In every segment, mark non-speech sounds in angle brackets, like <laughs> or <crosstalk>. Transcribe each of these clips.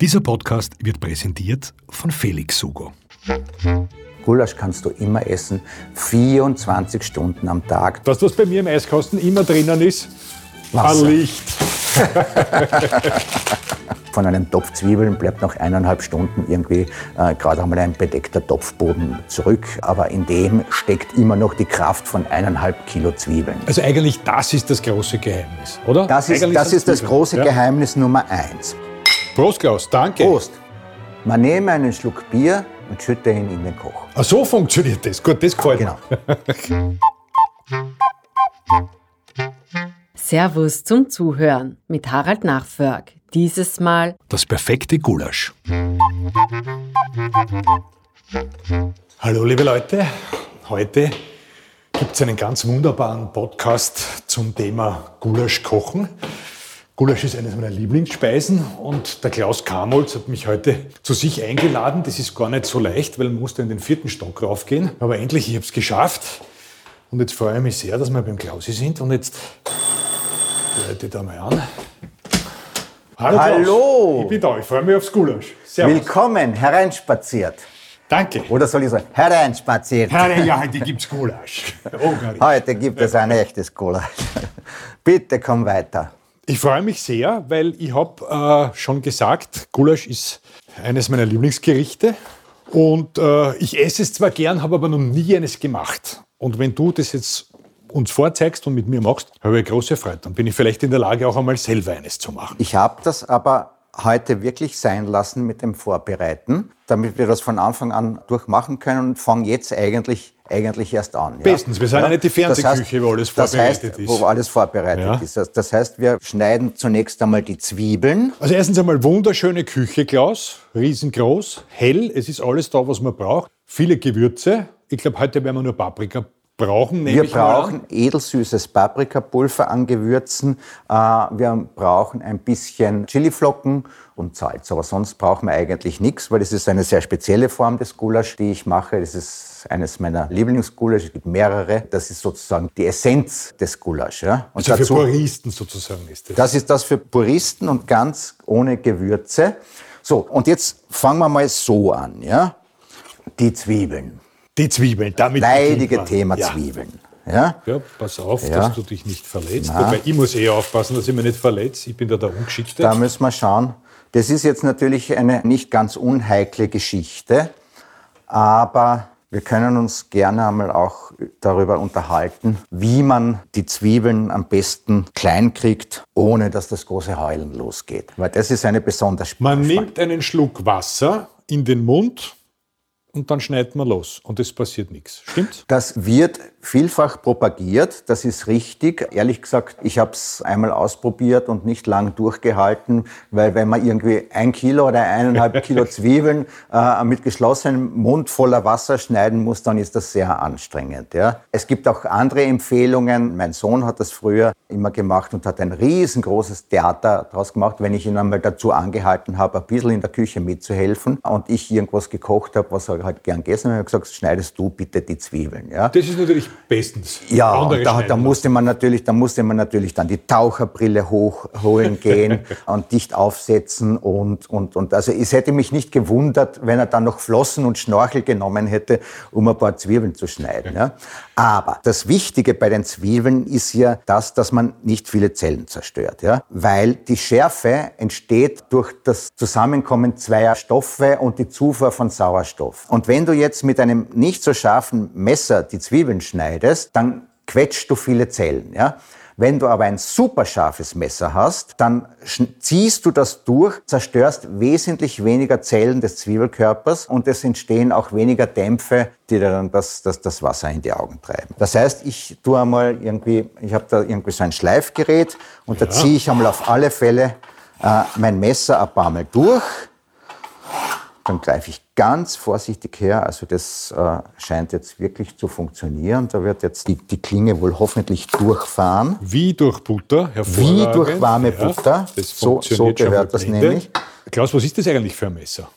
Dieser Podcast wird präsentiert von Felix Sugo. Gulasch kannst du immer essen, 24 Stunden am Tag. Das, was bei mir im Eiskasten immer drinnen ist, Wasser. ein Licht. <laughs> Von einem Topf Zwiebeln bleibt nach eineinhalb Stunden irgendwie äh, gerade einmal ein bedeckter Topfboden zurück. Aber in dem steckt immer noch die Kraft von eineinhalb Kilo Zwiebeln. Also eigentlich das ist das große Geheimnis, oder? Das ist, Eigentlich das, ist das große Ja. Geheimnis Nummer eins. Prost, Klaus, danke. Prost! Man nehme einen Schluck Bier und schütte ihn in den Koch. Ach, so funktioniert das. Gut, das gefällt Genau. mir. <laughs> Servus zum Zuhören mit Harald Nachförg. Dieses Mal Das perfekte Gulasch. Hallo, liebe Leute. Heute gibt es einen ganz wunderbaren Podcast zum Thema Gulasch kochen. Gulasch ist eines meiner Lieblingsspeisen und der Klaus Kamolz hat mich heute zu sich eingeladen. Das ist gar nicht so leicht, weil man musste in den vierten Stock raufgehen. Aber endlich, ich habe es geschafft. Und jetzt freue ich mich sehr, dass wir beim Klausi sind. Und jetzt leite da mal an. Hallo! Hallo. Ich bin da, ich freue mich aufs Gulasch. Servus. Willkommen, hereinspaziert. Danke. Oder soll ich sagen, hereinspaziert. Herr, ja, heute gibt's Gulasch. <laughs> Oh. Heute gibt es ein echtes Gulasch. Bitte komm weiter. Ich freue mich sehr, weil ich habe äh, schon gesagt, Gulasch ist eines meiner Lieblingsgerichte. Und äh, ich esse es zwar gern, habe aber noch nie eines gemacht. Und wenn du das jetzt uns vorzeigst und mit mir machst, habe ich große Freude. Dann bin ich vielleicht in der Lage, auch einmal selber eines zu machen. Ich habe das aber heute wirklich sein lassen mit dem Vorbereiten, damit wir das von Anfang an durchmachen können und fangen jetzt eigentlich, eigentlich erst an. Ja? Bestens. Wir sind ja nicht die Das Fernsehküche, wo alles das heißt, vorbereitet ist. Wo alles vorbereitet Ja. ist. Das- heißt, wir schneiden zunächst einmal die Zwiebeln. Also erstens einmal wunderschöne Küche, Klaus. Riesengroß, hell. Es ist alles da, was man braucht. Viele Gewürze. Ich glaube, heute werden wir nur Paprika brauchen. Wir brauchen edelsüßes Paprikapulver an Gewürzen. Äh, Wir brauchen ein bisschen Chiliflocken und Salz. Aber sonst brauchen wir eigentlich nichts, weil das ist eine sehr spezielle Form des Gulasch, die ich mache. Das ist eines meiner Lieblingsgulasch. Es gibt mehrere. Das ist sozusagen die Essenz des Gulasch. Ja? Und Also für Puristen sozusagen ist das. das ist das für Puristen und ganz ohne Gewürze. So, und jetzt fangen wir mal so an. Ja? Die Zwiebeln. Die Zwiebeln, damit Leidige man. Thema ja. Zwiebeln. Ja? Ja, pass auf, Ja. dass du dich nicht verletzt. Wobei ich muss eh aufpassen, dass ich mich nicht verletze. Ich bin da der Ungeschickte. Da müssen wir schauen. Das ist jetzt natürlich eine nicht ganz unheikle Geschichte, aber wir können uns gerne einmal auch darüber unterhalten, wie man die Zwiebeln am besten klein kriegt, ohne dass das große Heulen losgeht. Weil das ist eine besonders man nimmt einen Schluck Wasser in den Mund und dann schneidet man los. Und es passiert nichts. Stimmt? Das wird vielfach propagiert, das ist richtig. Ehrlich gesagt, ich habe es einmal ausprobiert und nicht lang durchgehalten, weil wenn man irgendwie ein Kilo oder eineinhalb <laughs> Kilo Zwiebeln äh, mit geschlossenem Mund voller Wasser schneiden muss, dann ist das sehr anstrengend. Ja. Es gibt auch andere Empfehlungen. Mein Sohn hat das früher immer gemacht und hat ein riesengroßes Theater daraus gemacht, wenn ich ihn einmal dazu angehalten habe, ein bisschen in der Küche mitzuhelfen und ich irgendwas gekocht habe, was er halt gern gegessen hat, habe ich gesagt, schneidest du bitte die Zwiebeln. Ja. Das ist natürlich bestens. Ja, und da, da, musste man natürlich, da musste man natürlich dann die Taucherbrille hochholen <laughs> gehen und dicht aufsetzen und, und, und also es hätte mich nicht gewundert, wenn er dann noch Flossen und Schnorchel genommen hätte, um ein paar Zwiebeln zu schneiden. Ja. Aber das Wichtige bei den Zwiebeln ist ja das, dass man nicht viele Zellen zerstört, ja, weil die Schärfe entsteht durch das Zusammenkommen zweier Stoffe und die Zufuhr von Sauerstoff. Und wenn du jetzt mit einem nicht so scharfen Messer die Zwiebeln schneidest, dann quetschst du viele Zellen. Ja? Wenn du aber ein super scharfes Messer hast, dann ziehst du das durch, zerstörst wesentlich weniger Zellen des Zwiebelkörpers und es entstehen auch weniger Dämpfe, die dir dann das, das, das Wasser in die Augen treiben. Das heißt, ich tue einmal irgendwie, ich habe da irgendwie so ein Schleifgerät und da ziehe ich einmal auf alle Fälle äh, mein Messer ein paar Mal durch. Dann greife ich ganz vorsichtig her. Also das äh, scheint jetzt wirklich zu funktionieren. Da wird jetzt die, die Klinge wohl hoffentlich durchfahren. Wie durch Butter, Wie hervorragend. durch warme Butter. das So- so gehört das blende. nämlich. Klaus, was ist das eigentlich für ein Messer?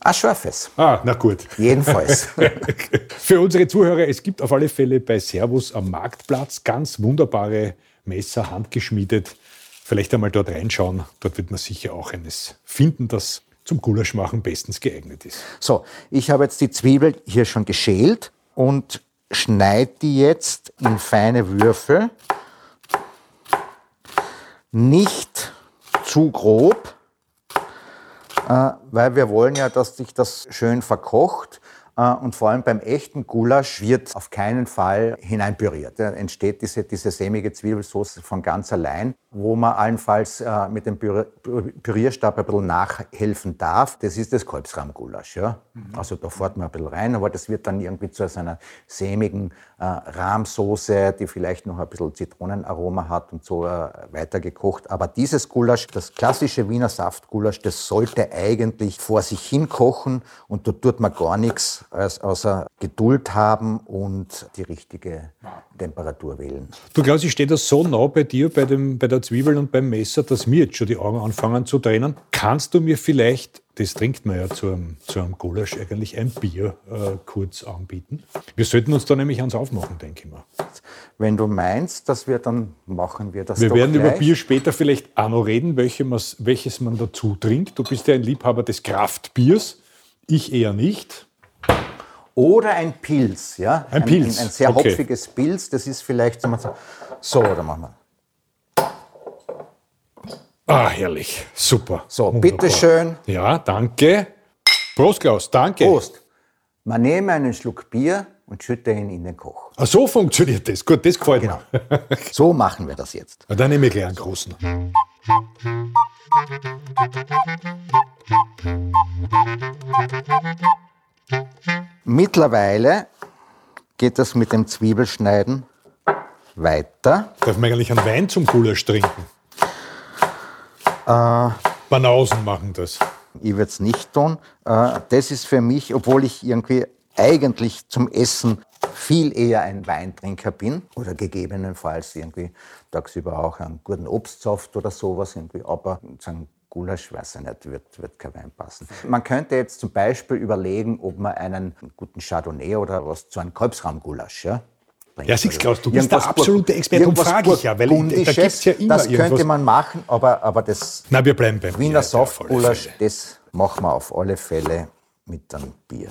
Ah, scharfes. Ah, na gut. Jedenfalls. <laughs> Für unsere Zuhörer, es gibt auf alle Fälle bei Servus am Marktplatz ganz wunderbare Messer, handgeschmiedet. vielleicht einmal dort reinschauen. Dort wird man sicher auch eines finden, das zum Gulasch machen bestens geeignet ist. So, ich habe jetzt die Zwiebel hier schon geschält und schneide die jetzt in feine Würfel. Nicht zu grob, äh, weil wir wollen ja, dass sich das schön verkocht. Äh, und vor allem beim echten Gulasch wird auf keinen Fall hineinpüriert. Da entsteht diese, diese sämige Zwiebelsauce von ganz allein, wo man allenfalls äh, mit dem Pürierstab ein bisschen nachhelfen darf. Das ist das Kolbsrahmgulasch. Ja? Mhm. Also da fährt man ein bisschen rein, aber das wird dann irgendwie zu so einer sämigen äh, Rahmsoße, die vielleicht noch ein bisschen Zitronenaroma hat und so äh, weitergekocht. Aber dieses Gulasch, das klassische Wiener Saftgulasch, das sollte eigentlich vor sich hin kochen und da tut man gar nichts außer Geduld haben und die richtige Temperatur wählen. Du glaubst, ich stehe da so nah bei dir, bei, dem, bei der Zwiebel und beim Messer, dass mir jetzt schon die Augen anfangen zu tränen. Kannst du mir vielleicht, das trinkt man ja zu einem, zu einem Gulasch, eigentlich ein Bier äh, kurz anbieten? Wir sollten uns da nämlich ans Aufmachen, denke ich mal. Wenn du meinst, dass wir dann machen wir das Wir werden gleich. über Bier später vielleicht auch noch reden, welches man dazu trinkt. Du bist ja ein Liebhaber des Kraftbiers, ich eher nicht. Oder ein Pilz, ja? Ein Pilz. Ein, ein sehr okay. hopfiges Pilz, das ist vielleicht so, so da machen wir. Ah, herrlich. Super. So, bitteschön. Ja, danke. Prost, Klaus. Danke. Prost. Man nehme einen Schluck Bier und schütte ihn in den Koch. Ach, so funktioniert das. Gut, das gefällt Genau. mir. <laughs> So machen wir das jetzt. Na, Dann nehme ich gleich einen großen. Mittlerweile geht das mit dem Zwiebelschneiden weiter. Darf man eigentlich einen Wein zum Gulasch trinken? Äh. Banausen machen das. Ich würde es nicht tun. Äh, Das ist für mich, obwohl ich irgendwie eigentlich zum Essen viel eher ein Weintrinker bin oder gegebenenfalls irgendwie tagsüber auch einen guten Obstsaft oder sowas irgendwie, aber ein Gulasch, weiß ich nicht, wird, wird kein Wein passen. Man könnte jetzt zum Beispiel überlegen, ob man einen guten Chardonnay oder was zu einem Kalbsrahmgulasch, ja? bringt. Ja, siehst Klaus, du bist der absolute Experte. Und frage ich ja, weil da gibt's ja immer Das könnte irgendwas. man machen, aber, aber das Na, wir bleiben beim Wiener Fälle. das machen wir auf alle Fälle mit einem Bier.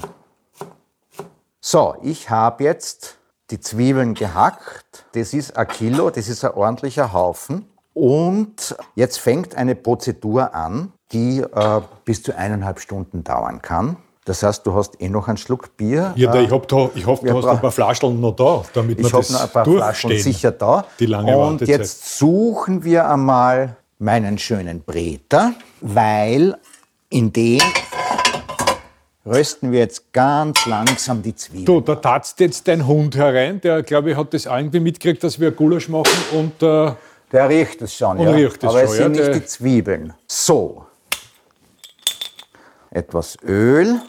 So, ich habe jetzt die Zwiebeln gehackt. Das ist ein Kilo, das ist ein ordentlicher Haufen. Und jetzt fängt eine Prozedur an, die äh, bis zu eineinhalb Stunden dauern kann. Das heißt, du hast eh noch einen Schluck Bier. Ja, da, Äh, ich, hab da, ich hoffe, du hast bra- ein paar Flascheln noch da, damit wir ich habe das noch ein paar Flaschen sicher da. Die lange Und Wartezeit. jetzt suchen wir einmal meinen schönen Breter, weil in den rösten wir jetzt ganz langsam die Zwiebeln. Du, da tatzt jetzt dein Hund herein, der, glaube ich, hat das irgendwie mitgekriegt, dass wir Gulasch machen und äh, Der riecht es schon, Und ja. riecht es aber es schon, sind ja, nicht die Zwiebeln. So. Etwas Öl.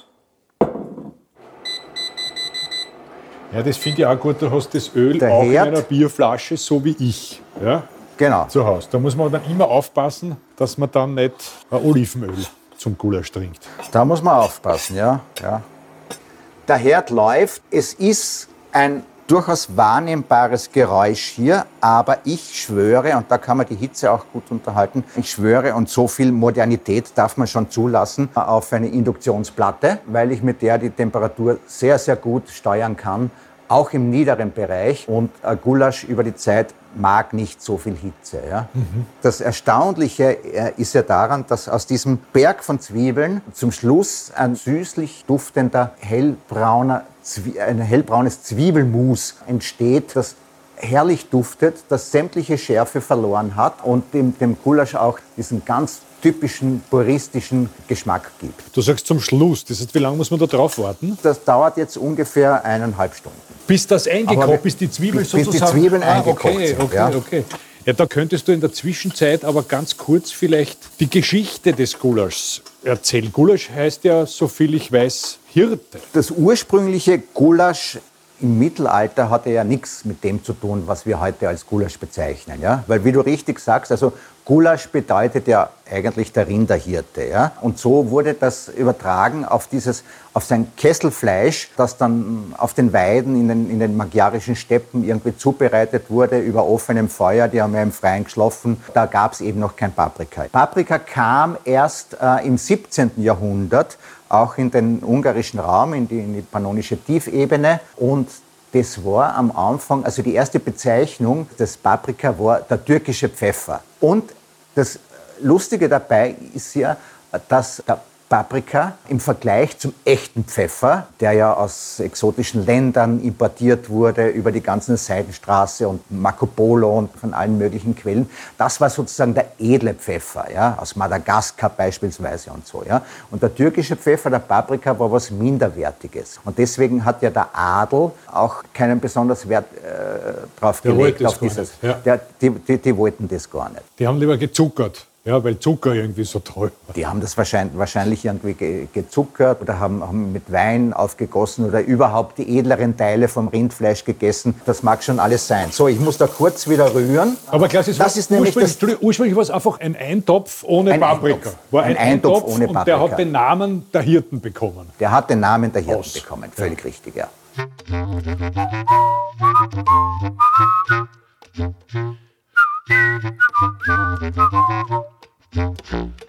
ja, das finde ich auch gut, du hast das Öl Der auch Herd. in einer Bierflasche, so wie ich, ja, Genau. zu Hause. Da muss man dann immer aufpassen, dass man dann nicht Olivenöl zum Gulasch trinkt. Da muss man aufpassen, ja. ja. Der Herd läuft. Es ist ein durchaus wahrnehmbares Geräusch hier, aber ich schwöre, und da kann man die Hitze auch gut unterhalten, ich schwöre, und so viel Modernität darf man schon zulassen, auf eine Induktionsplatte, weil ich mit der die Temperatur sehr, sehr gut steuern kann, auch im niederen Bereich. Und Gulasch über die Zeit mag nicht so viel Hitze. Ja? Das Erstaunliche äh, ist ja daran, dass aus diesem Berg von Zwiebeln zum Schluss ein süßlich duftender, hellbrauner, Zwie ein hellbraunes Zwiebelmus entsteht, das herrlich duftet, das sämtliche Schärfe verloren hat und dem, dem Gulasch auch diesen ganz typischen puristischen Geschmack gibt. Du sagst zum Schluss, das heißt, wie lange muss man da drauf warten? Das dauert jetzt ungefähr eineinhalb Stunden. Bis das eingekocht, bis die Zwiebeln bis- bis die sozusagen... Zwiebeln ah, eingekocht okay, sind, okay, ja. okay. Ja, da könntest du in der Zwischenzeit aber ganz kurz vielleicht die Geschichte des Gulaschs erzählen. Gulasch heißt ja, so viel ich weiß, Hirte. Das ursprüngliche Gulasch im Mittelalter hatte ja nichts mit dem zu tun, was wir heute als Gulasch bezeichnen. Ja? Weil wie du richtig sagst, also Gulasch bedeutet ja eigentlich der Rinderhirte. Ja? Und so wurde das übertragen auf, dieses, auf sein Kesselfleisch, das dann auf den Weiden in den, in den magyarischen Steppen irgendwie zubereitet wurde über offenem Feuer. Die haben ja im Freien geschlafen. Da gab es eben noch kein Paprika. Paprika kam erst äh, im 17. Jahrhundert auch in den ungarischen Raum, in die, in die pannonische Tiefebene. Und das war am Anfang, also die erste Bezeichnung des Paprika war der türkische Pfeffer. Und das Lustige dabei ist ja, dass der Paprika im Vergleich zum echten Pfeffer, der ja aus exotischen Ländern importiert wurde, über die ganze Seidenstraße und Marco Polo und von allen möglichen Quellen, das war sozusagen der edle Pfeffer, ja, aus Madagaskar beispielsweise und so. Ja. Und der türkische Pfeffer, der Paprika, war was Minderwertiges. Und deswegen hat ja der Adel auch keinen besonders Wert äh, drauf der gelegt, auf dieses. Ja. Der, die, die, die wollten das gar nicht. Die haben lieber gezuckert. Ja, weil Zucker irgendwie so toll war. Die haben das wahrscheinlich, wahrscheinlich irgendwie gezuckert oder haben, haben, mit Wein aufgegossen oder überhaupt die edleren Teile vom Rindfleisch gegessen. Das mag schon alles sein. So, ich muss da kurz wieder rühren. Aber Klaus, das war, ist nämlich ursprünglich, das, ursprünglich war es einfach ein Eintopf ohne ein Paprika. Eintopf. War ein, ein Eintopf, Eintopf ohne Paprika. Und der hat den Namen der Hirten bekommen. Der hat den Namen der Hirten Aus. bekommen. Völlig ja. richtig, ja.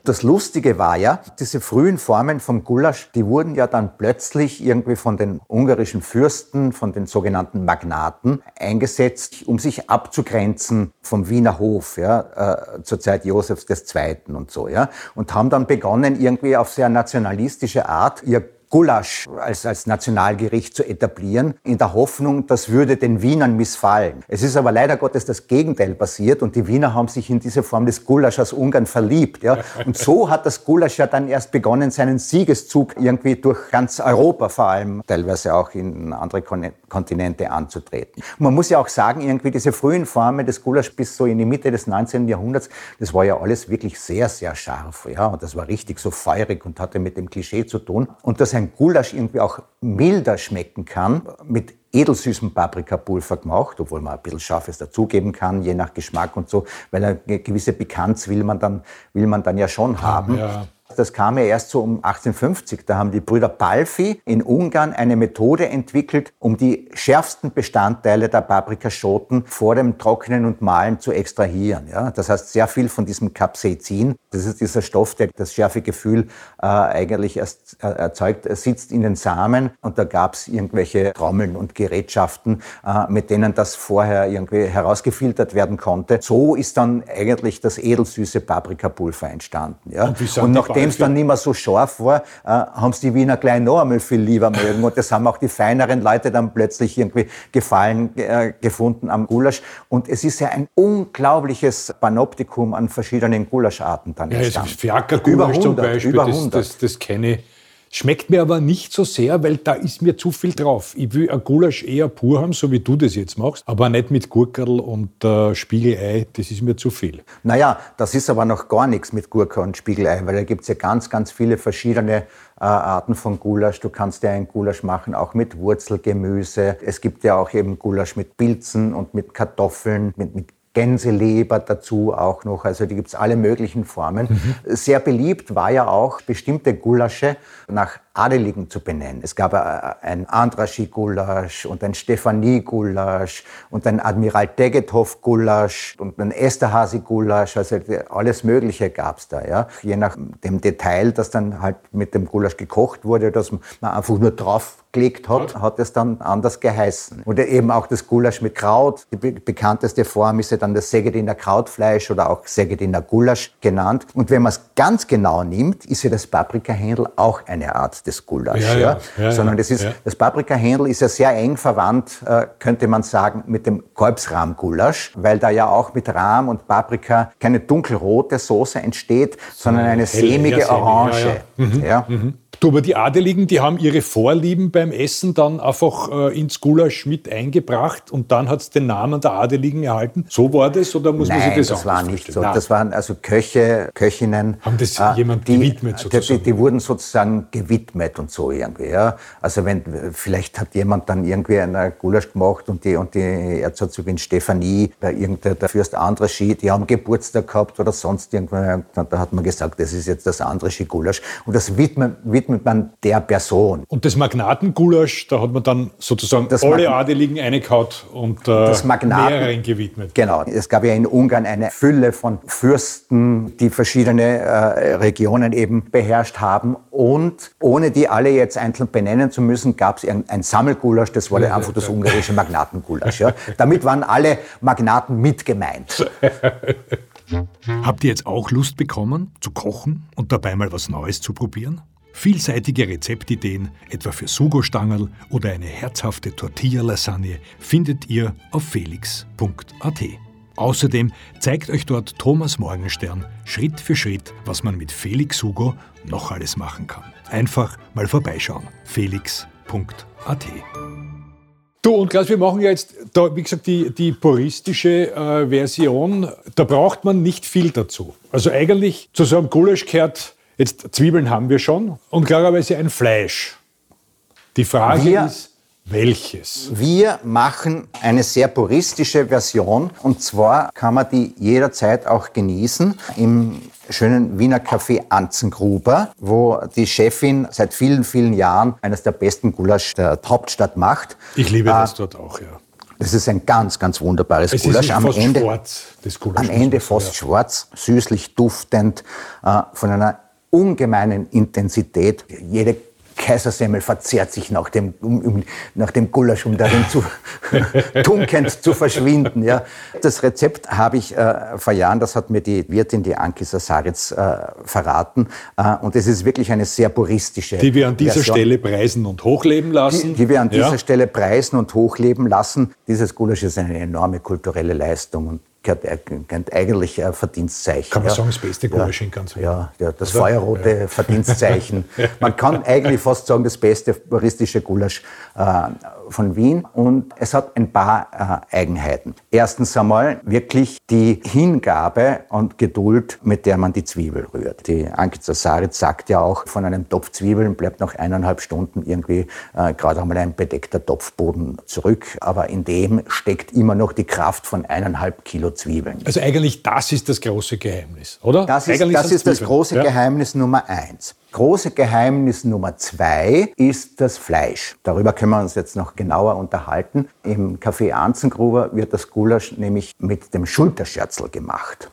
Das Lustige war ja, diese frühen Formen vom Gulasch, die wurden ja dann plötzlich irgendwie von den ungarischen Fürsten, von den sogenannten Magnaten eingesetzt, um sich abzugrenzen vom Wiener Hof, ja, äh, zur Zeit Josefs II. und so, ja, und haben dann begonnen, irgendwie auf sehr nationalistische Art ihr Gulasch als, als Nationalgericht zu etablieren, in der Hoffnung, das würde den Wienern missfallen. Es ist aber leider Gottes das Gegenteil passiert und die Wiener haben sich in diese Form des Gulasch aus Ungarn verliebt. Ja? Und so hat das Gulasch ja dann erst begonnen, seinen Siegeszug irgendwie durch ganz Europa vor allem, teilweise auch in andere Kontinente anzutreten. Man muss ja auch sagen, irgendwie diese frühen Formen des Gulasch bis so in die Mitte des 19. Jahrhunderts, das war ja alles wirklich sehr, sehr scharf. Ja? Und das war richtig so feurig und hatte mit dem Klischee zu tun. Und das ein Gulasch irgendwie auch milder schmecken kann, mit edelsüßem Paprikapulver gemacht, obwohl man ein bisschen Scharfes dazugeben kann, je nach Geschmack und so, weil eine gewisse Pikanz will man dann, will man dann ja schon haben. Ja. Das kam ja erst so um 1850. Da haben die Brüder Palfi in Ungarn eine Methode entwickelt, um die schärfsten Bestandteile der Paprikaschoten vor dem Trocknen und Mahlen zu extrahieren. Ja? Das heißt, sehr viel von diesem Capsaicin, das ist dieser Stoff, der das schärfe Gefühl äh, eigentlich erst äh, erzeugt, sitzt in den Samen. Und da gab es irgendwelche Trommeln und Gerätschaften, äh, mit denen das vorher irgendwie herausgefiltert werden konnte. So ist dann eigentlich das edelsüße Paprikapulver entstanden. Ja? Und, und nachdem nachdem es dann nicht mehr so scharf war, äh, haben es die Wiener gleich noch einmal viel lieber mögen. Und das haben auch die feineren Leute dann plötzlich irgendwie Gefallen äh, gefunden am Gulasch. Und es ist ja ein unglaubliches Panoptikum an verschiedenen Gulascharten dann ja, entstanden. Fiaker-Gulasch zum Beispiel, über 100. Das, das, das kenne ich. Schmeckt mir aber nicht so sehr, weil da ist mir zu viel drauf. Ich will ein Gulasch eher pur haben, so wie du das jetzt machst, aber nicht mit Gurkerl und äh, Spiegelei, das ist mir zu viel. Naja, das ist aber noch gar nichts mit Gurke und Spiegelei, weil da gibt es ja ganz, ganz viele verschiedene äh, Arten von Gulasch. Du kannst ja einen Gulasch machen, auch mit Wurzelgemüse. Es gibt ja auch eben Gulasch mit Pilzen und mit Kartoffeln, mit, mit Gänseleber dazu auch noch. Also die gibt es alle möglichen Formen. Mhm. Sehr beliebt war ja auch bestimmte Gulasche nach Adeligen zu benennen. Es gab äh, ein Andraschi-Gulasch und ein Stefanie-Gulasch und ein Admiral Tegethoff-Gulasch und ein Esterhazy-Gulasch. Also alles Mögliche gab es da. Ja. Je nach dem Detail, das dann halt mit dem Gulasch gekocht wurde, dass man einfach nur drauf gelegt hat, hat es dann anders geheißen. Oder eben auch das Gulasch mit Kraut. Die bekannteste Form ist ja dann das Segediner Krautfleisch oder auch Segediner Gulasch genannt. Und wenn man es ganz genau nimmt, ist ja das Paprikahändel auch eine Art des Gulasch. Ja, ja, ja, Sondern das, ist, das Paprikahändel ist ja sehr eng verwandt, äh, könnte man sagen, mit dem Kolbsrahm-Gulasch, weil da ja auch mit Rahm und Paprika keine dunkelrote Soße entsteht, sondern eine sämige Orange. Mhm. Mhm. Du, aber die Adeligen, die haben ihre Vorlieben beim Essen dann einfach äh, ins Gulasch mit eingebracht und dann hat es den Namen der Adeligen erhalten. So war das oder muss Nein, man sich das das war nicht so. Das waren also Köche, Köchinnen. Haben das äh, jemand die, gewidmet sozusagen? Die, die, wurden sozusagen gewidmet und so irgendwie. Ja. Also wenn, vielleicht hat jemand dann irgendwie einen Gulasch gemacht und die, und die Erzherzogin Stephanie, bei irgendeiner der Fürst Andraschi, die haben Geburtstag gehabt oder sonst irgendwann. Da hat man gesagt, das ist jetzt das Andraschi Gulasch. Und das widmet, widmet man der Person. Und das Magnatengulasch, da hat man dann sozusagen das alle Mag Adeligen eingekaut und äh, das Magnaten, gewidmet. Genau. Es gab ja in Ungarn eine Fülle von Fürsten, die verschiedene äh, Regionen eben beherrscht haben. Und ohne die alle jetzt einzeln benennen zu müssen, gab es ein, ein Sammelgulasch, das war ja, einfach das ungarische <laughs> Magnatengulasch. Ja. Damit waren alle Magnaten mit gemeint. <laughs> Habt ihr jetzt auch Lust bekommen, zu kochen und dabei mal was Neues zu probieren? Vielseitige Rezeptideen, etwa für Sugo-Stangerl oder eine herzhafte Tortilla-Lasagne, findet ihr auf felix.at. Außerdem zeigt euch dort Thomas Morgenstern Schritt für Schritt, was man mit Felix Sugo noch alles machen kann. Einfach mal vorbeischauen. felix.at. Du, und Klaus, wir machen ja jetzt, da, wie gesagt, die, die puristische äh, Version. Da braucht man nicht viel dazu. Also eigentlich zu so einem Gulasch gehört, jetzt Zwiebeln haben wir schon und klarerweise ein Fleisch. Die Frage wir, ist, welches? Wir machen eine sehr puristische Version und zwar kann man die jederzeit auch genießen im schönen Wiener Café Anzengruber, wo die Chefin seit vielen, vielen Jahren eines der besten Gulasch der Hauptstadt macht. Ich liebe das äh, dort auch, ja. Das ist ein ganz, ganz wunderbares es Gulasch. Ist am fast Ende, schwarz, das Gulasch. Am Ende fast ja. schwarz, süßlich duftend, äh, von einer ungemeinen Intensität. Jede Kaisersemmel verzehrt sich nach dem, um, um, nach dem Gulasch, um darin zu <laughs> tunkend zu verschwinden. Ja. Das Rezept habe ich äh, vor Jahren, das hat mir die Wirtin, die Anki Sasaritz, äh, verraten. Äh, und es ist wirklich eine sehr puristische Die wir an dieser Version, Stelle preisen und hochleben lassen. Die, die wir an ja. dieser Stelle preisen und hochleben lassen. Dieses Gulasch ist eine enorme kulturelle Leistung. Und gehört eigentlich ein Verdienstzeichen. Kann man ja. sagen, das beste Gulasch ja, in ganz Ja, ja das Oder? feuerrote ja. Verdienstzeichen. <laughs> Man kann eigentlich fast sagen, das beste puristische Gulasch äh, von Wien. Und es hat ein paar äh, Eigenheiten. Erstens einmal wirklich die Hingabe und Geduld, mit der man die Zwiebel rührt. Die Anke Zasaritz sagt ja auch, von einem Topf Zwiebeln bleibt nach eineinhalb Stunden irgendwie äh, gerade einmal ein bedeckter Topfboden zurück. Aber in dem steckt immer noch die Kraft von eineinhalb Kilo Zwiebeln. Also eigentlich das ist das große Geheimnis, oder? Das ist, das, ist das große ja? Geheimnis Nummer eins. Große Geheimnis Nummer zwei ist das Fleisch. Darüber können wir uns jetzt noch genauer unterhalten. Im Café Anzengruber wird das Gulasch nämlich mit dem Schulterscherzl gemacht.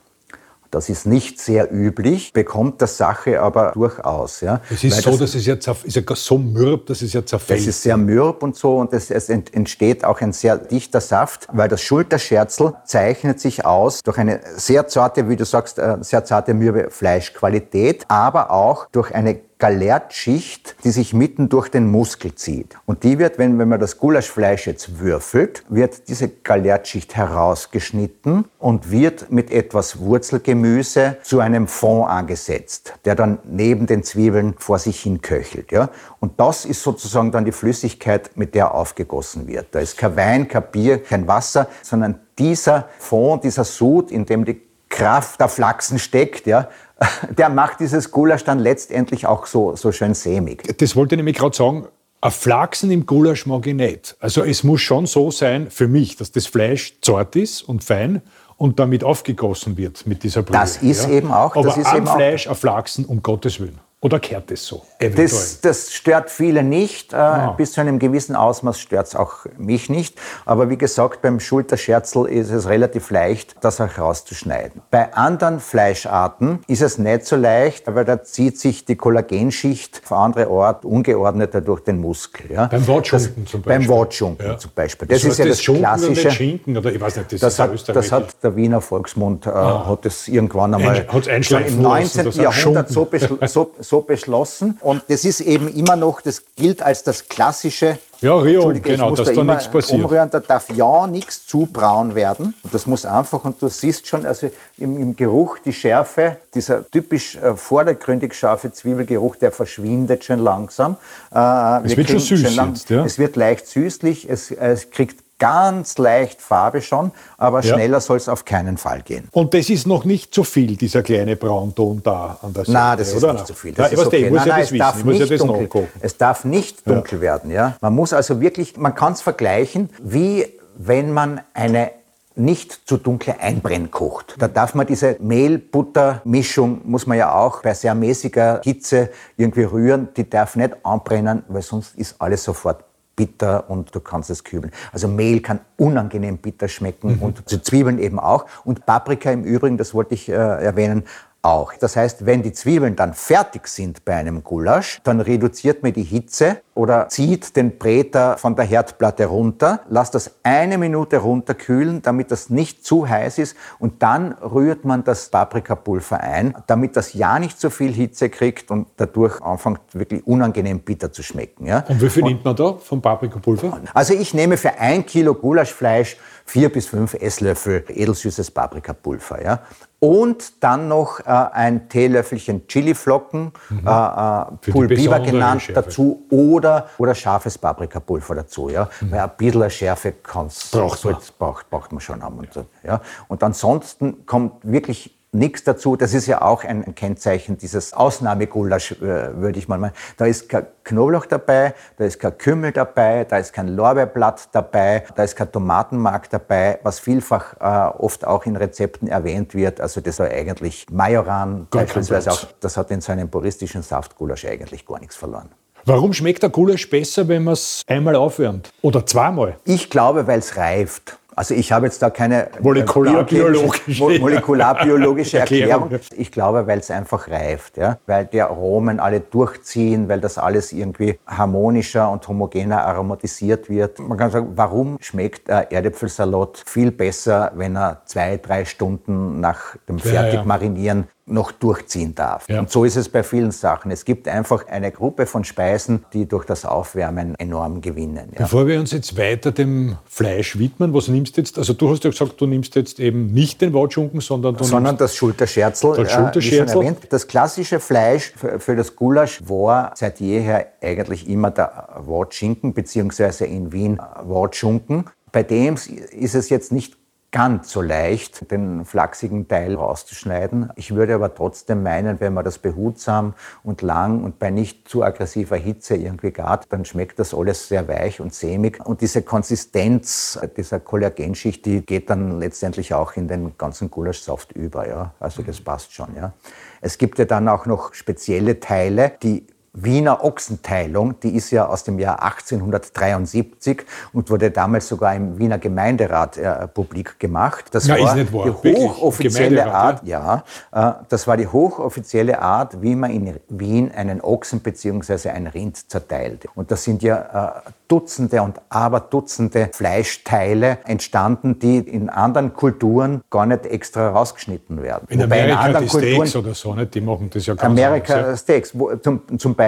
Das ist nicht sehr üblich, bekommt das Sache aber durchaus. Ja. Es ist Weil so, das, dass es ja, ist ja so mürb, dass es ja zerfällt. Das ist sehr mürb und so und es, es entsteht auch ein sehr dichter Saft, weil das Schulterscherzel zeichnet sich aus durch eine sehr zarte, wie du sagst, äh, sehr zarte, mürbe Fleischqualität, aber auch durch eine Galertschicht, die sich mitten durch den Muskel zieht. Und die wird, wenn, wenn man das Gulaschfleisch jetzt würfelt, wird diese Galertschicht herausgeschnitten und wird mit etwas Wurzelgemüse zu einem Fond angesetzt, der dann neben den Zwiebeln vor sich hin köchelt. Ja? Und das ist sozusagen dann die Flüssigkeit, mit der aufgegossen wird. Da ist kein Wein, kein Bier, kein Wasser, sondern dieser Fond, dieser Sud, in dem die Kraft der Flachsen steckt, ja, <laughs> der macht dieses Gulasch dann letztendlich auch so, so schön sämig. Das wollte ich nämlich gerade sagen. Ein Flachsen im Gulasch mag ich nicht. Also es muss schon so sein, für mich, dass das Fleisch zart ist und fein und damit aufgegossen wird mit dieser Brühe. Das ist ja? eben auch. Aber das ist am eben Fleisch ein Flachsen, um Gottes Willen. Oder kehrt es so? Das, das, stört viele nicht. Äh, ah. Bis zu einem gewissen Ausmaß stört es auch mich nicht. Aber wie gesagt, beim Schulterscherzel ist es relativ leicht, das auch rauszuschneiden. Bei anderen Fleischarten ist es nicht so leicht, weil da zieht sich die Kollagenschicht auf andere Ort ungeordneter durch den Muskel. Ja. Beim Wortschunken zum Beispiel. Beim Wortschunken ja. zum Beispiel. Das, das ist ja das, das klassische. Oder Schinken oder ich weiß nicht, das, das hat, das hat der Wiener Volksmund äh, ah. hat es irgendwann einmal Ein, im 19. Jahrhundert so, <laughs> so so beschlossen. Und das ist eben immer noch, das gilt als das klassische ja, Rio, genau, dass da, da nichts passiert. Umrühren, da darf ja nichts zu braun werden. Und das muss einfach, und du siehst schon, also im, im Geruch, die Schärfe, dieser typisch äh, vordergründig scharfe Zwiebelgeruch, der verschwindet schon langsam. Äh, es wird schon süß lang, jetzt, ja? Es wird leicht süßlich, es, es kriegt ganz leicht Farbe schon, aber ja. schneller soll es auf keinen Fall gehen. Und das ist noch nicht zu viel, dieser kleine Braunton da an der Seite, Nein, das ist nicht zu viel. Das ja, ist okay. muss nein, ja das wissen. Darf nicht ja dunkel, es darf nicht dunkel werden. Ja? Man muss also wirklich, man kann es vergleichen, wie wenn man eine nicht zu dunkle Einbrenn kocht. Da darf man diese Mehl-Butter-Mischung, muss man ja auch bei sehr mäßiger Hitze irgendwie rühren, die darf nicht anbrennen, weil sonst ist alles sofort bitter und du kannst es kübeln. Also Mehl kann unangenehm bitter schmecken mhm. und Zwiebeln eben auch. Und Paprika im Übrigen, das wollte ich äh, erwähnen, auch. Das heißt, wenn die Zwiebeln dann fertig sind bei einem Gulasch, dann reduziert man die Hitze oder zieht den Bräter von der Herdplatte runter, lasst das eine Minute runterkühlen, damit das nicht zu heiß ist und dann rührt man das Paprikapulver ein, damit das ja nicht so viel Hitze kriegt und dadurch anfängt wirklich unangenehm bitter zu schmecken. Ja? Und wie viel und, nimmt man da vom Paprikapulver? Also ich nehme für ein Kilo Gulaschfleisch vier bis fünf Esslöffel edelsüßes Paprikapulver. Ja? Und dann noch äh, ein Teelöffelchen Chiliflocken, mhm. äh, äh Pulbiber genannt, dazu oder, oder scharfes Paprikapulver dazu. Ja? Mhm. Weil ein bisschen Schärfe kann's, braucht, man. Braucht, braucht man schon haben. Und, ja? und ansonsten kommt wirklich nichts dazu. Das ist ja auch ein Kennzeichen dieses Ausnahmegulasch, äh, würde ich mal meinen. Da ist kein Knoblauch dabei, da ist kein Kümmel dabei, da ist kein Lorbeerblatt dabei, da ist kein Tomatenmark dabei, was vielfach äh, oft auch in Rezepten erwähnt wird. Also das war eigentlich Majoran beispielsweise auch, das hat in seinem puristischen Saftgulasch eigentlich gar nichts verloren. Warum schmeckt der Gulasch besser, wenn man es einmal aufwärmt? Oder zweimal? Ich glaube, weil es reift. Also ich habe jetzt da keine äh, molekularbiologische, molekularbiologische <laughs> Erklärung. Ich glaube, weil es einfach reift, ja? weil die Aromen alle durchziehen, weil das alles irgendwie harmonischer und homogener aromatisiert wird. Man kann sagen, warum schmeckt ein Erdäpfelsalat viel besser, wenn er zwei, drei Stunden nach dem Fertigmarinieren ja, ja noch durchziehen darf. Ja. Und so ist es bei vielen Sachen. Es gibt einfach eine Gruppe von Speisen, die durch das Aufwärmen enorm gewinnen. Ja. Bevor wir uns jetzt weiter dem Fleisch widmen, was nimmst du jetzt? Also du hast ja gesagt, du nimmst jetzt eben nicht den Watschunken, sondern du sondern das Schulterscherzel. Das, Schulterscherzel. Äh, das klassische Fleisch für, für, das Gulasch war seit jeher eigentlich immer der Watschinken, beziehungsweise in Wien Watschunken. Bei dem ist es jetzt nicht ganz so leicht, den flachsigen Teil rauszuschneiden. Ich würde aber trotzdem meinen, wenn man das behutsam und lang und bei nicht zu aggressiver Hitze irgendwie gart, dann schmeckt das alles sehr weich und sämig. Und diese Konsistenz dieser Kollagenschicht, die geht dann letztendlich auch in den ganzen Gulaschsaft über. Ja? Also das passt schon. Ja? Es gibt ja dann auch noch spezielle Teile, die Wiener Ochsenteilung, die ist ja aus dem Jahr 1873 und wurde damals sogar im Wiener Gemeinderat äh, publik gemacht. Das Na, war die hochoffizielle Art, ja, ja äh, das war die hochoffizielle Art, wie man in Wien einen Ochsen bzw. ein Rind zerteilt. Und das sind ja äh, Dutzende und Aberdutzende Fleischteile entstanden, die in anderen Kulturen gar nicht extra rausgeschnitten werden. In Wobei Amerika in anderen die Kulturen, Steaks oder so, nicht? die machen das ja ganz Amerika anders, ja. Steaks, wo, zum, zum Beispiel,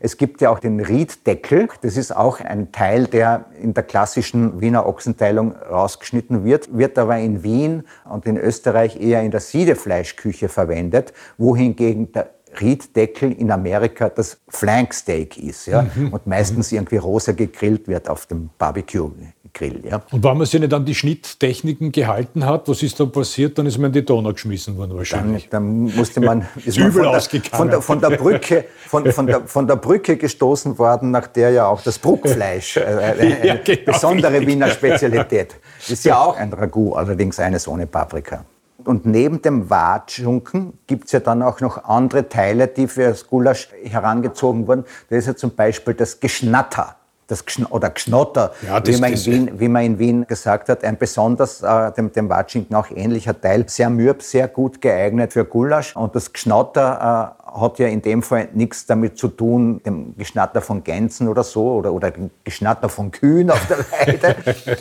es gibt ja auch den Rieddeckel. Das ist auch ein Teil, der in der klassischen Wiener Ochsenteilung rausgeschnitten wird, wird aber in Wien und in Österreich eher in der Siedefleischküche verwendet, wohingegen der Rieddeckel in Amerika das Flanksteak ist ja, mhm. und meistens irgendwie rosa gegrillt wird auf dem Barbecue. Grill. Ja. Und wenn man sich nicht an die Schnitttechniken gehalten hat, was ist dann passiert? Dann ist man in die Donau geschmissen worden wahrscheinlich. Dann, dann musste man, <laughs> ist man von, der, von, der, von, der, Brücke, von, von, der, von der Brücke gestoßen worden, nach der ja auch das Bruckfleisch, äh, eine <laughs> ja, genau. besondere Wiener Spezialität. <laughs> Ist ja auch ein Ragout, allerdings eines ohne Paprika. Und neben dem Watschunken gibt es ja dann auch noch andere Teile, die für das Gulasch herangezogen wurden. Da ist ja zum Beispiel das Geschnatter das Gschn oder Gschnotter, ja, wie, man in Wien, wie man in Wien gesagt hat, ein besonders äh, dem, dem Watschinken auch ähnlicher Teil, sehr mürb, sehr gut geeignet für Gulasch. Und das Gschnotter äh, hat ja in dem Fall nichts damit zu tun, dem Geschnatter von Gänsen oder so oder, oder dem Geschnatter von Kühen auf der <laughs> Weide,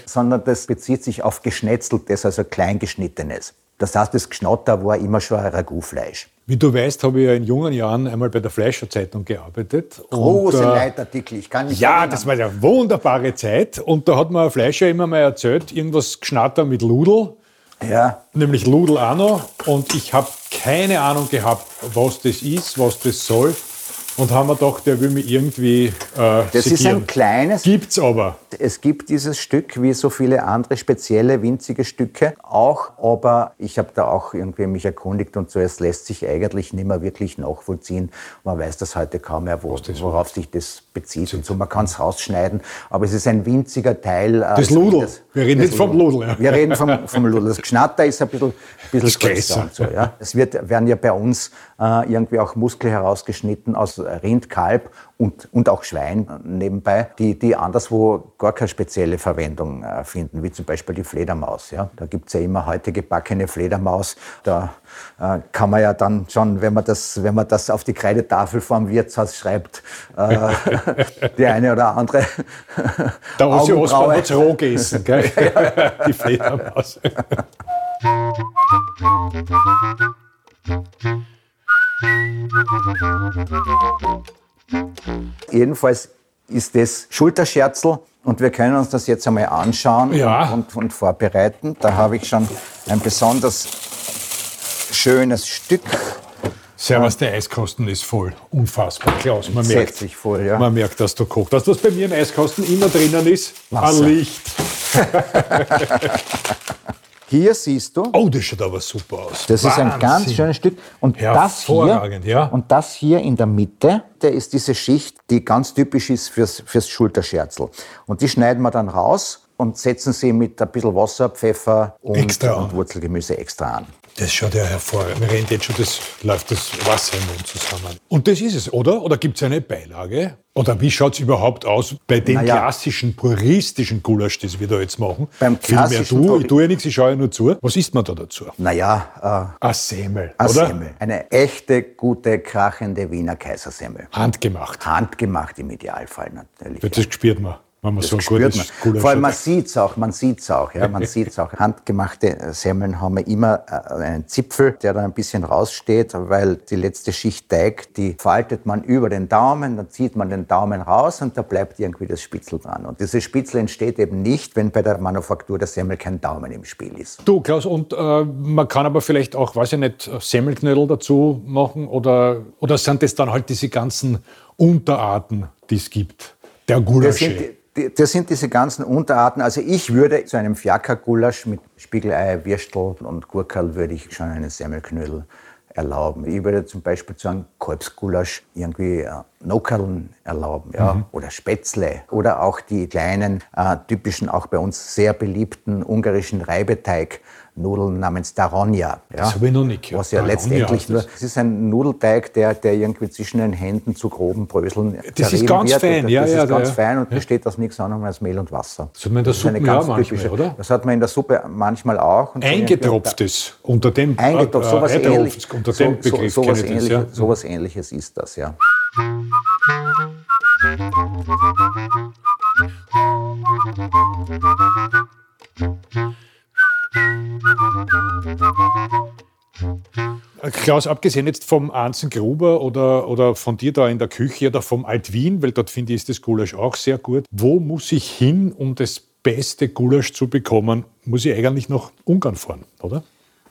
sondern das bezieht sich auf Geschnetzeltes, also Kleingeschnittenes. Das heißt, das Gschnotter war immer schon ein Ragoutfleisch. Wie du weißt, habe ich ja in jungen Jahren einmal bei der Fleischer Zeitung gearbeitet. Große und, äh, Leitartikel, ich kann nicht Ja, erinnern. das war eine wunderbare Zeit. Und da hat mir ein Fleischer immer mal erzählt, irgendwas geschnatter mit Ludel. Ja. Nämlich Ludel auch noch. Und ich habe keine Ahnung gehabt, was das ist, was das soll und haben wir gedacht, der will mich irgendwie äh, Das segieren. ist ein kleines. Gibt's aber. Es gibt dieses Stück wie so viele andere spezielle winzige Stücke auch, aber ich habe da auch irgendwie mich erkundigt und so es lässt sich eigentlich nicht mehr wirklich nachvollziehen. Man weiß das heute kaum mehr, wo, worauf sich das bezieht und so. Man kann es rausschneiden, aber es ist ein winziger Teil. Äh, das Ludel. Das, Wir reden nicht vom Ludel. Ja. Wir reden vom, vom Ludel. Das Gschnatter ist ein bisschen, bisschen größer. Und so, ja. Es wird, werden ja bei uns äh, irgendwie auch Muskel herausgeschnitten aus Rind, Kalb und, und auch Schwein nebenbei, die, die anderswo gar keine spezielle Verwendung äh, finden, wie zum Beispiel die Fledermaus. Ja? Da gibt es ja immer heute gebackene Fledermaus. Da äh, kann man ja dann schon, wenn man das, wenn man das auf die Kreidetafel vorm Wirtshaus schreibt, äh, <laughs> die eine oder andere Der Ossi Osborn hat roh gegessen, gell? <laughs> <laughs> die Fledermaus. Jedenfalls ist das Schulterscherzel und wir können uns das jetzt einmal anschauen ja. und, und, vorbereiten. Da habe ich schon ein besonders schönes Stück. Servus, der Eiskasten ist voll. Unfassbar, Klaus. Man merkt, sich voll, ja. man merkt, dass du kochst. Das, was bei mir im Eiskasten immer drinnen ist, Wasser. ein Licht. <laughs> <laughs> Hier siehst du. Oh, das schaut aber super aus. Das Wahnsinn. ist ein ganz schönes Stück. Und das hier, ja. und das hier in der Mitte, der ist diese Schicht, die ganz typisch ist fürs, fürs Schulterscherzel. Und die schneiden wir dann raus und setzen sie mit ein bisschen Wasser, Pfeffer und, und Wurzelgemüse extra an. Das schaut ja hervorragend. Mir rennt jetzt schon das, läuft das Wasser im Mund zusammen. Und das ist es, oder? Oder gibt es eine Beilage? Oder wie schaut es überhaupt aus bei dem naja. klassischen, puristischen Gulasch, das wir da jetzt machen? Beim klassischen du, ich tue ja nichts, ich schaue ja nur zu. Was isst man da dazu? Naja, äh, ein Semmel, ein oder? Semmel. Eine echte, gute, krachende Wiener Kaisersemmel. Handgemacht. Handgemacht im Idealfall natürlich. Das ja. spürt man. Man das so spürt man. Gutes Vor allem man sieht es auch, man sieht es auch, ja, man <laughs> sieht es auch. Handgemachte Semmeln haben immer äh, einen Zipfel, der dann ein bisschen raussteht, weil die letzte Schicht Teig, die faltet man über den Daumen, dann zieht man den Daumen raus und da bleibt irgendwie das Spitzel dran. Und dieses Spitzel entsteht eben nicht, wenn bei der Manufaktur der Semmel kein Daumen im Spiel ist. Du, Klaus, und äh, man kann aber vielleicht auch, weiß ich nicht, Semmelknödel dazu machen oder, oder sind das dann halt diese ganzen Unterarten, die es gibt? Der Gulasche das sind diese ganzen Unterarten. Also ich würde zu einem Fiaker-Gulasch mit Spiegelei, Würstel und Gurkel würde ich schon einen Semmelknödel erlauben. Ich würde zum Beispiel zu einem Kolbsgulasch irgendwie äh, Nockerln erlauben ja? Mhm. oder Spätzle oder auch die kleinen, äh, typischen, auch bei uns sehr beliebten ungarischen Reibeteig Nudeln namens Daronja. Ja, das habe ich noch nicht gehört. Was ja letztendlich nur, es ist ein Nudelteig, der, der irgendwie zwischen den Händen zu groben Bröseln Das ist ganz wird. fein, ja, das ja. Das ist ganz ja. fein und besteht aus nichts anderem als Mehl und Wasser. Das hat man in der Suppe ja manchmal, typische, oder? Das hat man in der Suppe manchmal auch. Eingetropftes, unter dem, Eingetropft, äh, sowas, ähnlich, unter dem so, Begriff so, sowas, ähnliches, ja. sowas ähnliches ist das, ja. Klaus, abgesehen jetzt vom Anzen Gruber oder, oder von dir da in der Küche oder vom Alt Wien, weil dort finde ich, ist das Gulasch auch sehr gut. Wo muss ich hin, um das beste Gulasch zu bekommen? Muss ich eigentlich nach Ungarn fahren, oder?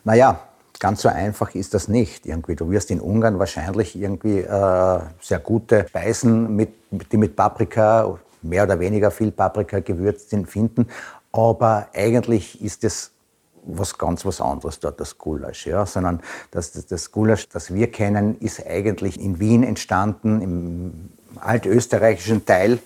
Naja, Ganz so einfach ist das nicht. Irgendwie, du wirst in Ungarn wahrscheinlich irgendwie äh, sehr gute Speisen, mit, die mit Paprika, mehr oder weniger viel Paprika gewürzt sind, finden. Aber eigentlich ist es was ganz was anderes dort, das Gulasch. Ja? Sondern das, das, das Gulasch, das wir kennen, ist eigentlich in Wien entstanden, im altösterreichischen Teil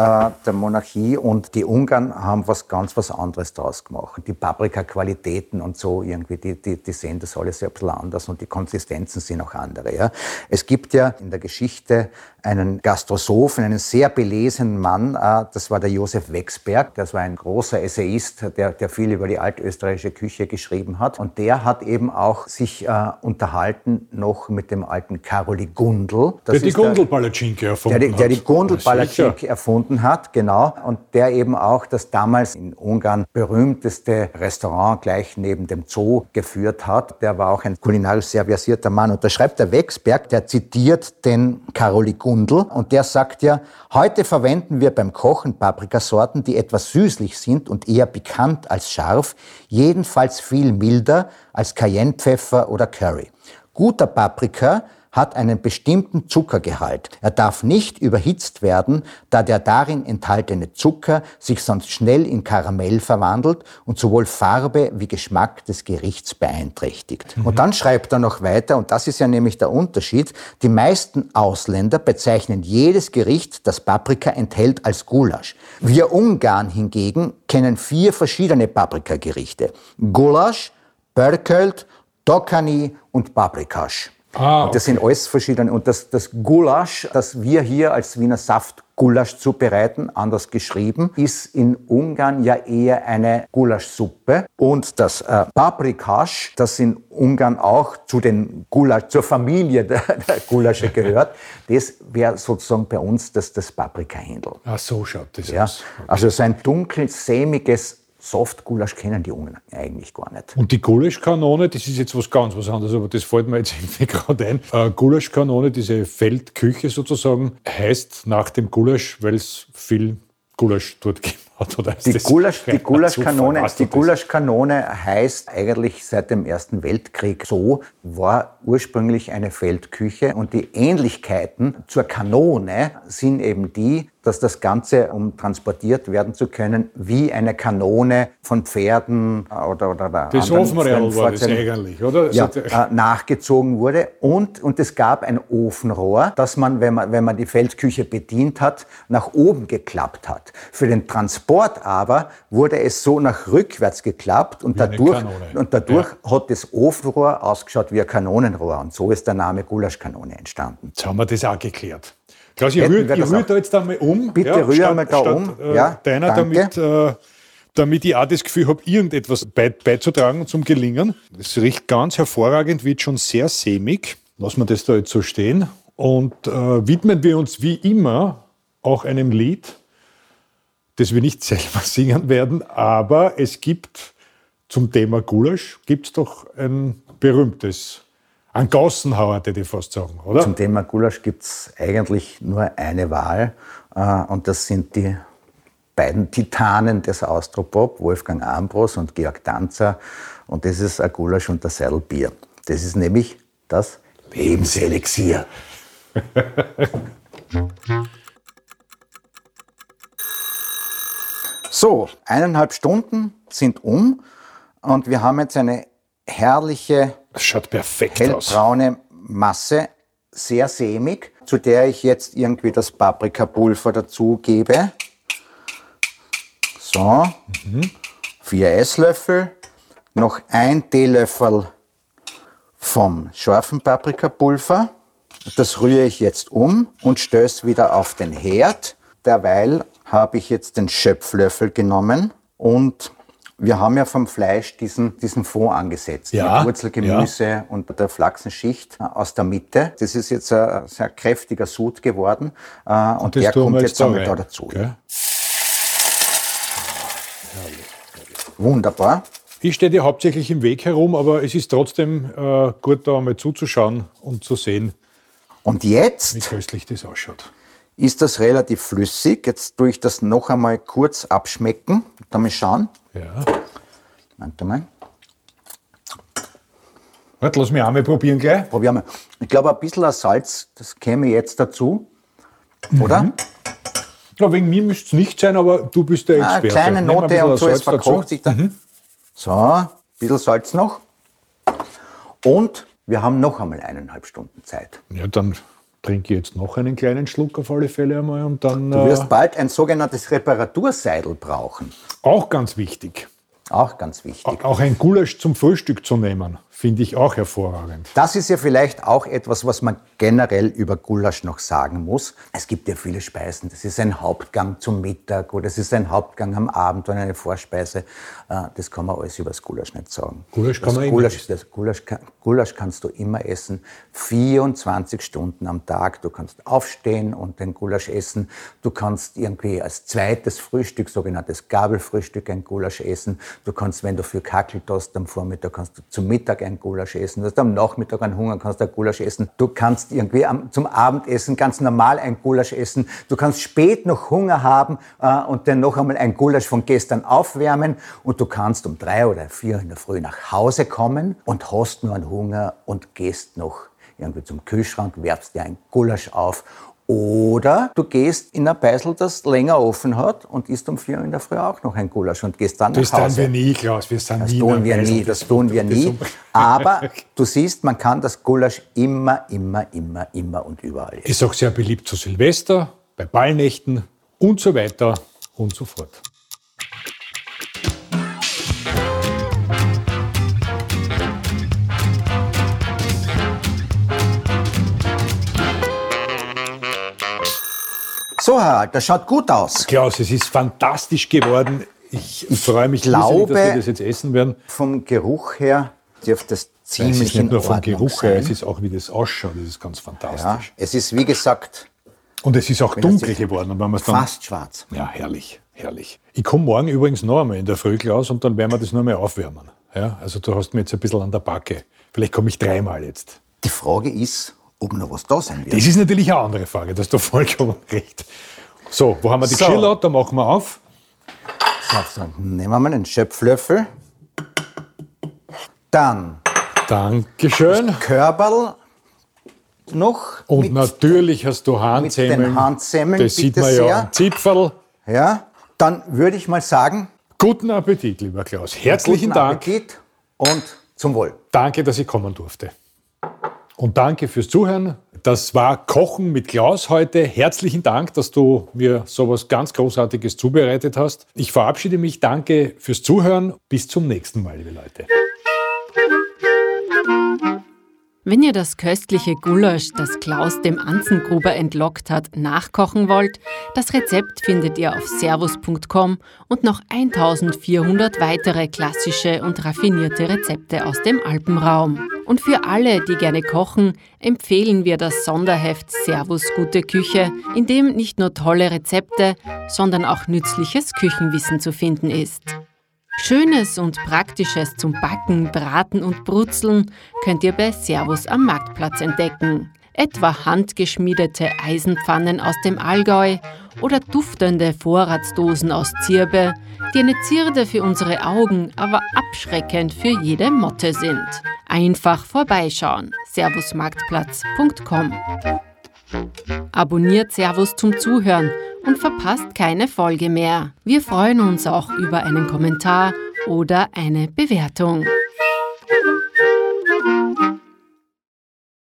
der Monarchie und die Ungarn haben was ganz was anderes daraus gemacht. Die Paprika-Qualitäten und so irgendwie, die, die, die sehen das alles ein bisschen anders und die Konsistenzen sind auch andere. Ja. Es gibt ja in der Geschichte einen Gastrosophen, einen sehr belesenen Mann, äh, das war der Josef Wexberg, das war ein großer Essayist, der, der viel über die altösterreichische Küche geschrieben hat und der hat eben auch sich äh, unterhalten noch mit dem alten Karoli Gundel. Das der die Gundel-Palatschinke erfunden der, der, der die Gundel-Palatschinke erfunden erfunden hat, genau. Und der eben auch das damals in Ungarn berühmteste Restaurant gleich neben dem Zoo geführt hat. Der war auch ein kulinarisch sehr versierter Mann. Und da schreibt der Wexberg, der zitiert den Karoli Gundel und der sagt ja, heute verwenden wir beim Kochen Paprikasorten, die etwas süßlich sind und eher pikant als scharf, jedenfalls viel milder als Cayennepfeffer oder Curry. Guter Paprika hat einen bestimmten Zuckergehalt. Er darf nicht überhitzt werden, da der darin enthaltene Zucker sich sonst schnell in Karamell verwandelt und sowohl Farbe wie Geschmack des Gerichts beeinträchtigt. Mhm. Und dann schreibt er noch weiter, und das ist ja nämlich der Unterschied, die meisten Ausländer bezeichnen jedes Gericht, das Paprika enthält, als Gulasch. Wir Ungarn hingegen kennen vier verschiedene Paprikagerichte. Gulasch, Börkölt, Dokani und Paprikasch. Ah, okay. Das sind alles verschiedene. Und das, das Gulasch, das wir hier als Wiener Saft Gulasch zubereiten, anders geschrieben, ist in Ungarn ja eher eine Gulaschsuppe. Und das äh, Paprikasch, das in Ungarn auch zu den Gulasch, zur Familie <laughs> der, der Gulasche gehört, das wäre sozusagen bei uns das, das Paprikahändel. Ach so schaut das ja. aus. Okay. Also so ein dunkel sämiges Soft-Gulasch kennen die Ungarn eigentlich gar nicht. Und die Gulaschkanone, das ist jetzt was ganz was anderes, aber das fällt mir jetzt <laughs> irgendwie gerade ein. Äh, Gulaschkanone, diese Feldküche sozusagen, heißt nach dem Gulasch, weil es viel Gulasch dort <laughs> gibt. Die, Gulasch, <laughs> die, Gulaschkanone, die Gulaschkanone heißt eigentlich seit dem Ersten Weltkrieg so, war ursprünglich eine Feldküche und die Ähnlichkeiten zur Kanone sind eben die, dass das Ganze, um transportiert werden zu können, wie eine Kanone von Pferden oder, oder das Ofenreal war das eigentlich, oder? Ja, äh, nachgezogen wurde. Und, und es gab ein Ofenrohr, das man wenn, man, wenn man die Feldküche bedient hat, nach oben geklappt hat. Für den Transport aber wurde es so nach rückwärts geklappt und wie dadurch, und dadurch ja. hat das Ofenrohr ausgeschaut wie ein Kanonenrohr. Und so ist der Name Gulaschkanone entstanden. Jetzt haben wir das auch geklärt. Klaus, ich rühre rühr da jetzt einmal um. Bitte ja, rühr mal da um. Äh, ja, deiner, damit, äh, damit ich auch das Gefühl habe, irgendetwas bei, beizutragen zum Gelingen. Es riecht ganz hervorragend, wird schon sehr sämig. Lassen wir das da jetzt so stehen. Und äh, widmen wir uns wie immer auch einem Lied, das wir nicht <laughs> selber singen werden, aber es gibt zum Thema Gulasch, gibt es doch ein berühmtes ein Gassenhauer, hätte ich fast sagen, oder? Zum Thema Gulasch gibt es eigentlich nur eine Wahl äh, und das sind die beiden Titanen des Austropop, Wolfgang Ambros und Georg Danzer. Und das ist ein Gulasch und das Seidelbier. Das ist nämlich das Lebenselixier. <laughs> so, eineinhalb Stunden sind um und wir haben jetzt eine herrliche das schaut perfekt hellbraune aus. Masse, sehr sämig, zu der ich jetzt irgendwie das Paprikapulver dazugebe. So, mhm. vier Esslöffel, noch ein Teelöffel vom scharfen Paprikapulver. Das rühre ich jetzt um und stöße wieder auf den Herd. Derweil habe ich jetzt den Schöpflöffel genommen und wir haben ja vom Fleisch diesen, diesen Fond angesetzt. Ja, mit Wurzelgemüse ja. und der Flachsenschicht aus der Mitte. Das ist jetzt ein sehr kräftiger Sud geworden. Äh, und, und der kommt jetzt einmal da dazu. Okay. Wunderbar. Ich stehe dir hauptsächlich im Weg herum, aber es ist trotzdem äh, gut, da einmal zuzuschauen und zu sehen, und jetzt, wie köstlich das ausschaut. Ist das relativ flüssig? Jetzt tue ich das noch einmal kurz abschmecken. Da mal schauen. Ja. Warte mal. Warte, lass mich einmal probieren gleich. Probieren wir. Ich glaube, ein bisschen Salz, das käme jetzt dazu. Oder? Mhm. Ja, wegen mir müsste es nicht sein, aber du bist der ah, Experte. Eine kleine Note und so, es verkocht sich dann. Mhm. So, ein bisschen Salz noch. Und wir haben noch einmal eineinhalb Stunden Zeit. Ja, dann trinke jetzt noch einen kleinen Schluck auf alle Fälle einmal und dann. Du wirst äh, bald ein sogenanntes Reparaturseidel brauchen. Auch ganz wichtig. Auch ganz wichtig. Auch ein Gulasch zum Frühstück zu nehmen, finde ich auch hervorragend. Das ist ja vielleicht auch etwas, was man generell über Gulasch noch sagen muss. Es gibt ja viele Speisen. Das ist ein Hauptgang zum Mittag oder es ist ein Hauptgang am Abend oder eine Vorspeise. Äh, das kann man alles über das Gulasch nicht sagen. Gulasch kann das man Gulasch, immer essen. Gulasch, Gulasch kannst du immer essen. 24 Stunden am Tag. Du kannst aufstehen und den Gulasch essen. Du kannst irgendwie als zweites Frühstück, sogenanntes Gabelfrühstück, ein Gulasch essen. Du kannst, wenn du für kackelt hast am Vormittag, kannst du zum Mittag ein Gulasch essen. Du hast am Nachmittag einen Hunger, kannst ein Gulasch essen. Du kannst irgendwie am, zum Abendessen ganz normal ein Gulasch essen. Du kannst spät noch Hunger haben äh, und dann noch einmal ein Gulasch von gestern aufwärmen. Und du kannst um drei oder vier in der Früh nach Hause kommen und hast nur einen Hunger und gehst noch irgendwie zum Kühlschrank, werfst dir ein Gulasch auf oder du gehst in ein Beisel, das länger offen hat und isst um vier in der Früh auch noch ein Gulasch und gehst dann Das nach tun Hause. wir nie, Klaus. Wir sind Das nie tun wir einem nie, Beisel. das tun wir nie. Das- <laughs> Aber du siehst, man kann das Gulasch immer, immer, immer, immer und überall essen. Ist auch sehr beliebt zu Silvester, bei Ballnächten und so weiter und so fort. So, Harald, das schaut gut aus. Klaus, es ist fantastisch geworden. Ich, freue mich glaube- dass wir das jetzt essen werden. Vom Geruch her dürfte es Es ziemlich ist nicht nur vom Ordnung Geruch her, sein. es ist auch, wie das ausschaut. Das ist ganz ja, fantastisch. es ist, wie gesagt, Und es ist auch dunkel geworden. Und wenn dann, fast schwarz. Ja, herrlich, herrlich. Ich komme morgen übrigens noch einmal in der Früh, Klaus, und dann werden wir das noch einmal aufwärmen. Ja, also du hast mir jetzt ein bisschen an der Backe. Vielleicht komme ich dreimal jetzt. Die Frage ist, ob noch was da sein wird. Das ist natürlich eine andere Frage, da hast du vollkommen <laughs> recht. So, wo haben wir die So. Geschirr laut? Da machen wir auf. So, nehmen wir mal einen Schöpflöffel. Dann Dankeschön. Körperl noch. Und mit, natürlich hast du Handsemmeln. den Handsemmeln, Das sieht man ja am Zipferl. ja, dann würde ich mal sagen, Guten Appetit, lieber Klaus. Herzlichen guten Dank. Appetit und zum Wohl. Danke, dass ich kommen durfte. Und danke fürs Zuhören. Das war Kochen mit Klaus heute. Herzlichen Dank, dass du mir sowas ganz Großartiges zubereitet hast. Ich verabschiede mich. Danke fürs Zuhören. Bis zum nächsten Mal, liebe Leute. Wenn ihr das köstliche Gulasch, das Klaus dem Anzengruber entlockt hat, nachkochen wollt, das Rezept findet ihr auf servus.com und noch 1400 weitere klassische und raffinierte Rezepte aus dem Alpenraum. Und für alle, die gerne kochen, empfehlen wir das Sonderheft Servus Gute Küche, in dem nicht nur tolle Rezepte, sondern auch nützliches Küchenwissen zu finden ist. Schönes und Praktisches zum Backen, Braten und Brutzeln könnt ihr bei Servus am Marktplatz entdecken. Etwa handgeschmiedete Eisenpfannen aus dem Allgäu oder duftende Vorratsdosen aus Zirbe, die eine Zierde für unsere Augen, aber abschreckend für jede Motte sind. Einfach vorbeischauen. servusmarktplatz.com Abonniert Servus zum Zuhören und verpasst keine Folge mehr. Wir freuen uns auch über einen Kommentar oder eine Bewertung.